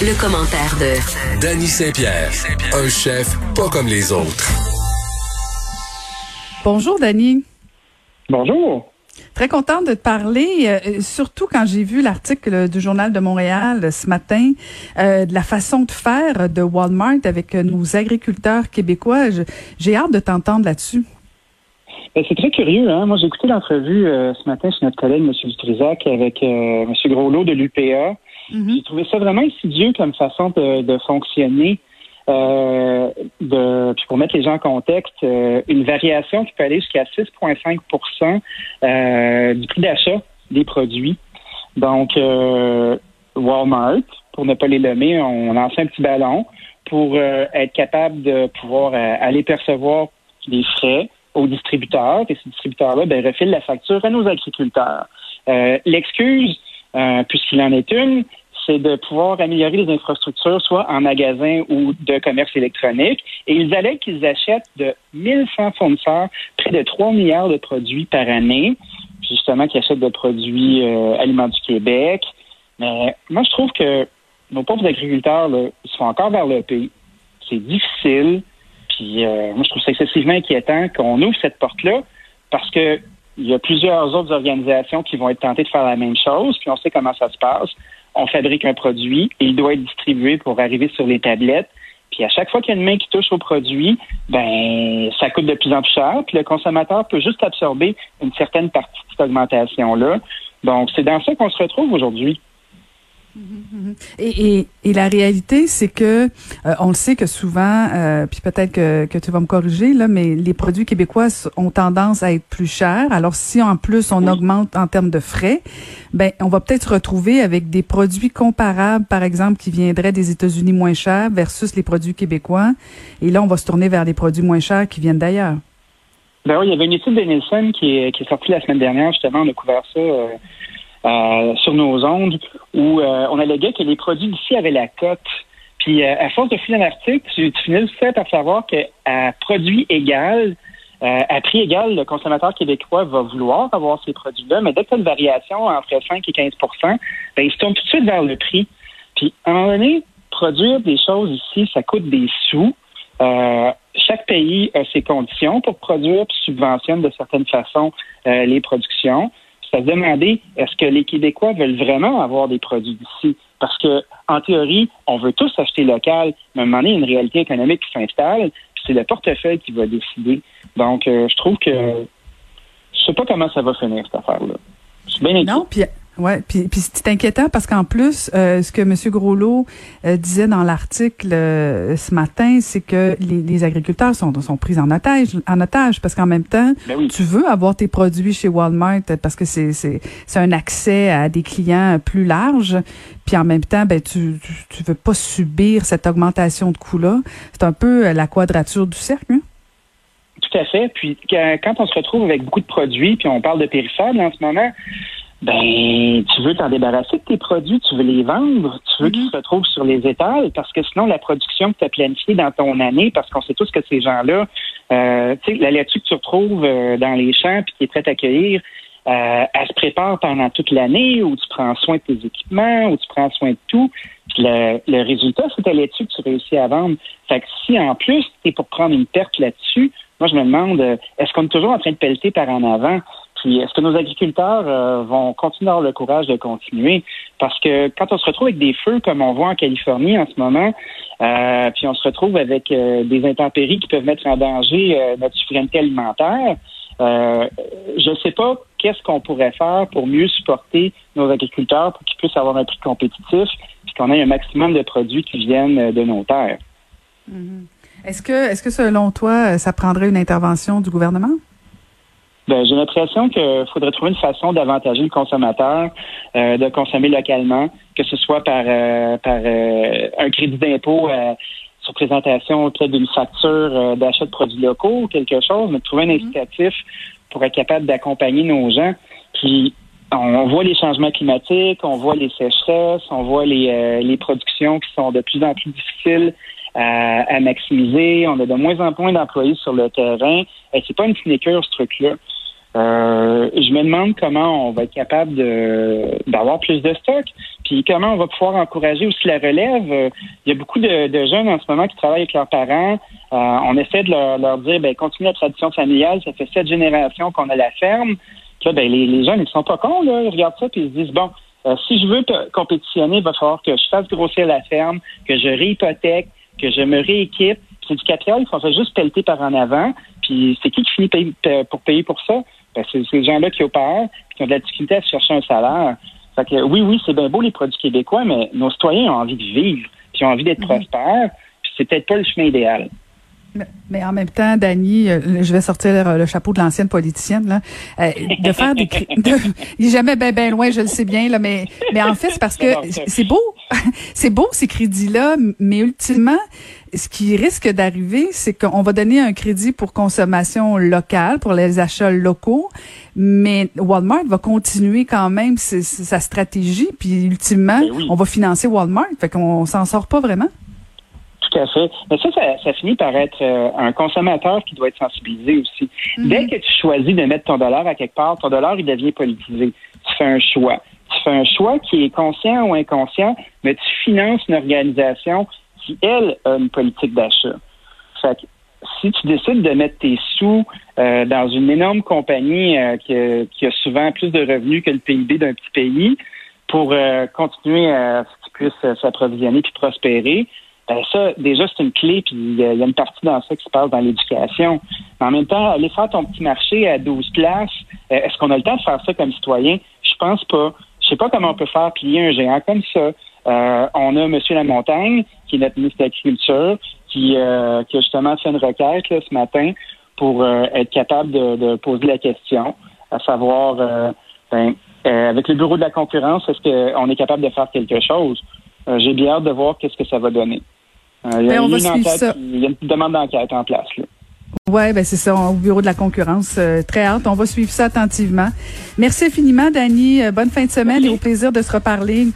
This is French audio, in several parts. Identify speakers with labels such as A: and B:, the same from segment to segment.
A: Le, commentaire de
B: Danny Saint-Pierre, un chef pas comme les autres.
C: Bonjour, Danny.
D: Bonjour.
C: Très contente de te parler, euh, surtout quand j'ai vu l'article du Journal de Montréal ce matin euh, de la façon de faire de Walmart avec nos agriculteurs québécois. J'ai hâte de t'entendre là-dessus.
D: Ben, c'est très curieux. Hein? Moi, j'ai écouté l'entrevue euh, ce matin chez notre collègue, M. Dutrisac, avec M. Groslot de l'UPA. Mm-hmm. J'ai trouvé ça vraiment insidieux comme façon de, fonctionner. Euh, puis pour mettre les gens en contexte, euh, une variation qui peut aller jusqu'à 6,5% euh, du prix d'achat des produits. Donc, euh, Walmart, pour ne pas les nommer, on lance un petit ballon pour être capable de pouvoir aller percevoir des frais aux distributeurs, et ces distributeurs-là ben, refilent la facture à nos agriculteurs. L'excuse, puisqu'il en est une, c'est de pouvoir améliorer les infrastructures, soit en magasin ou de commerce électronique. Et ils allaient qu'ils achètent de 1100 fournisseurs près de 3 milliards de produits par année, justement, qui achètent de produits euh, aliments du Québec. Mais moi, je trouve que nos pauvres agriculteurs, là, ils sont encore vers le pays. C'est difficile. Puis euh, moi, je trouve ça excessivement inquiétant qu'on ouvre cette porte-là parce que il y a plusieurs autres organisations qui vont être tentées de faire la même chose, puis on sait comment ça se passe on fabrique un produit, il doit être distribué pour arriver sur les tablettes. Puis à chaque fois qu'il y a une main qui touche au produit, ben ça coûte de plus en plus cher. Puis le consommateur peut juste absorber une certaine partie de cette augmentation-là. Donc c'est dans ça qu'on se retrouve aujourd'hui.
C: Et, et, et, la réalité, c'est que euh, on le sait que souvent, euh, puis peut-être que, que tu vas me corriger là, mais les produits québécois ont tendance à être plus chers. Alors si en plus on augmente en termes de frais, ben on va peut-être se retrouver avec des produits comparables, par exemple, qui viendraient des États-Unis moins chers versus les produits québécois. Et là, on va se tourner vers des produits moins chers qui viennent d'ailleurs.
D: Ben oui, il y avait une étude de Nielsen qui est, qui est sortie la semaine dernière, justement, on a couvert ça. Euh, euh, sur nos ondes où euh, on alléguait que les produits d'ici avaient la cote. Puis euh, à force de finir l'article, tu, tu finis par savoir qu'à produit égal, à prix égal, le consommateur québécois va vouloir avoir ces produits-là, mais dès que tu une variation entre 5 et 15 ben, il se tourne tout de suite vers le prix. Puis, à un moment donné, produire des choses ici, ça coûte des sous. chaque pays a ses conditions pour produire puis subventionne de certaines façons les productions se demander est-ce que les Québécois veulent vraiment avoir des produits d'ici? Parce que, en théorie, on veut tous acheter local, mais à un moment donné, il y a une réalité économique qui s'installe, puis c'est le portefeuille qui va décider. Donc, euh, je trouve que je sais pas comment ça va finir, cette affaire-là. Je suis bien
C: Non, puis Ouais, puis, puis c'est inquiétant parce qu'en plus, euh, ce que M. Groslot euh, disait dans l'article euh, ce matin, c'est que les, les, agriculteurs sont, sont pris en otage, en otage parce qu'en même temps,
D: ben
C: tu veux avoir tes produits chez Walmart parce que c'est c'est c'est un accès à des clients plus larges, puis en même temps, ben tu, tu, tu veux pas subir cette augmentation de coûts-là. C'est un peu la quadrature du cercle. Hein?
D: Tout à fait. Puis quand on se retrouve avec beaucoup de produits, puis on parle de périphériques en ce moment, ben, tu veux t'en débarrasser de tes produits, tu veux les vendre, tu veux qu'ils mhm. se retrouvent sur les étals, parce que sinon, la production que tu as planifiée dans ton année, parce qu'on sait tous que ces gens-là, euh, tu sais, la laitue que tu retrouves euh, dans les champs puis qui est prête à cueillir, euh, elle se prépare pendant toute l'année, où tu prends soin de tes équipements, où tu prends soin de tout. Puis le, le résultat, c'est ta laitue que tu réussis à vendre. Fait que si en plus, tu es pour prendre une perte là-dessus, moi je me demande, euh, est-ce qu'on est toujours en train de pelleter par en avant? Est-ce que nos agriculteurs euh, vont continuer à avoir le courage de continuer? Parce que quand on se retrouve avec des feux comme on voit en Californie en ce moment, euh, puis on se retrouve avec euh, des intempéries qui peuvent mettre en danger notre souveraineté alimentaire, je ne sais pas qu'est-ce qu'on pourrait faire pour mieux supporter nos agriculteurs pour qu'ils puissent avoir un prix compétitif puis qu'on ait un maximum de produits qui viennent de nos terres.
C: Mm-hmm. Est-ce que, est-ce que selon toi, ça prendrait une intervention du gouvernement?
D: Ben, j'ai l'impression qu'il faudrait trouver une façon d'avantager le consommateur euh, de consommer localement, que ce soit par, euh, par euh, un crédit d'impôt sur présentation auprès d'une facture d'achat de produits locaux ou quelque chose, mais de trouver un mm-hmm. incitatif pour être capable d'accompagner nos gens. Puis on voit les changements climatiques, on voit les sécheresses, on voit les, les productions qui sont de plus en plus difficiles à, maximiser. On a de moins en moins d'employés sur le terrain. Et c'est pas une sinécure, ce truc-là. Euh, je me demande comment on va être capable d'avoir plus de stock, puis comment on va pouvoir encourager aussi la relève. Euh, il y a beaucoup de, jeunes en ce moment qui travaillent avec leurs parents. Euh, on essaie de leur, dire, ben continue la tradition familiale. Ça fait sept générations qu'on a la ferme. Puis là, ben, les, jeunes, ils sont pas cons là. Ils regardent ça puis ils se disent, bon, si je veux compétitionner, il va falloir que je fasse grossir la ferme, que je réhypothèque, que je me rééquipe. C'est du capital qu'on fait juste pelleter par en avant. Puis c'est qui qui finit pour payer pour ça? Ben, c'est ces gens-là qui opèrent, qui ont de la difficulté à se chercher un salaire. Fait que, oui, oui, c'est bien beau les produits québécois, mais nos citoyens ont envie de vivre, puis ont envie d'être mhm. prospères, puis c'est peut-être pas le chemin idéal.
C: Mais, en même temps, Dani, euh, je vais sortir le, chapeau de l'ancienne politicienne là, euh, de faire des il est jamais bien ben loin, je le sais bien là, mais mais en fait c'est parce que c'est beau, c'est beau ces crédits là, mais ultimement ce qui risque d'arriver, c'est qu'on va donner un crédit pour consommation locale, pour les achats locaux, mais Walmart va continuer quand même sa stratégie, puis ultimement, ben on va financer Walmart, fait qu'on s'en sort pas vraiment.
D: Tout à fait. Mais ça, ça, finit par être euh, un consommateur qui doit être sensibilisé aussi. Mhm. Dès que tu choisis de mettre ton dollar à quelque part, ton dollar, il devient politisé. Tu fais un choix. Tu fais un choix qui est conscient ou inconscient, mais tu finances une organisation qui, elle, a une politique d'achat. Fait que, si tu décides de mettre tes sous euh, dans une énorme compagnie euh, qui, a, souvent plus de revenus que le PIB d'un petit pays pour continuer à ce qu'il puisse s'approvisionner puis prospérer, ben ça, déjà, c'est une clé, puis il y, a une partie dans ça qui se passe dans l'éducation. En même temps, aller faire ton petit marché à 12 places, euh, est-ce qu'on a le temps de faire ça comme citoyen? Je pense pas. Je sais pas comment on peut faire plier un géant comme ça. Euh, on a M. Lamontagne, qui est notre ministre de l'Agriculture, qui, euh, qui a justement fait une requête là, ce matin pour être capable de, poser la question, à savoir, ben, avec le bureau de la concurrence, est-ce qu'on est capable de faire quelque chose? J'ai bien hâte de voir qu'est-ce que ça va donner. Euh, il y, a, une demande d'enquête en place.
C: Oui, ben c'est ça, au bureau de la concurrence. Euh, très hâte. On va suivre ça attentivement. Merci infiniment, Dani. Euh, bonne fin de semaine et au plaisir de se reparler.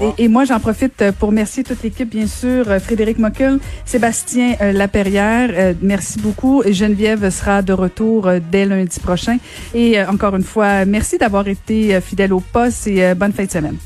C: Et, et, moi, j'en profite pour remercier toute l'équipe, bien sûr, Frédéric Mockel, Sébastien Laperrière, merci beaucoup. Geneviève sera de retour dès lundi prochain. Et encore une fois, merci d'avoir été fidèle au poste et bonne fin de semaine.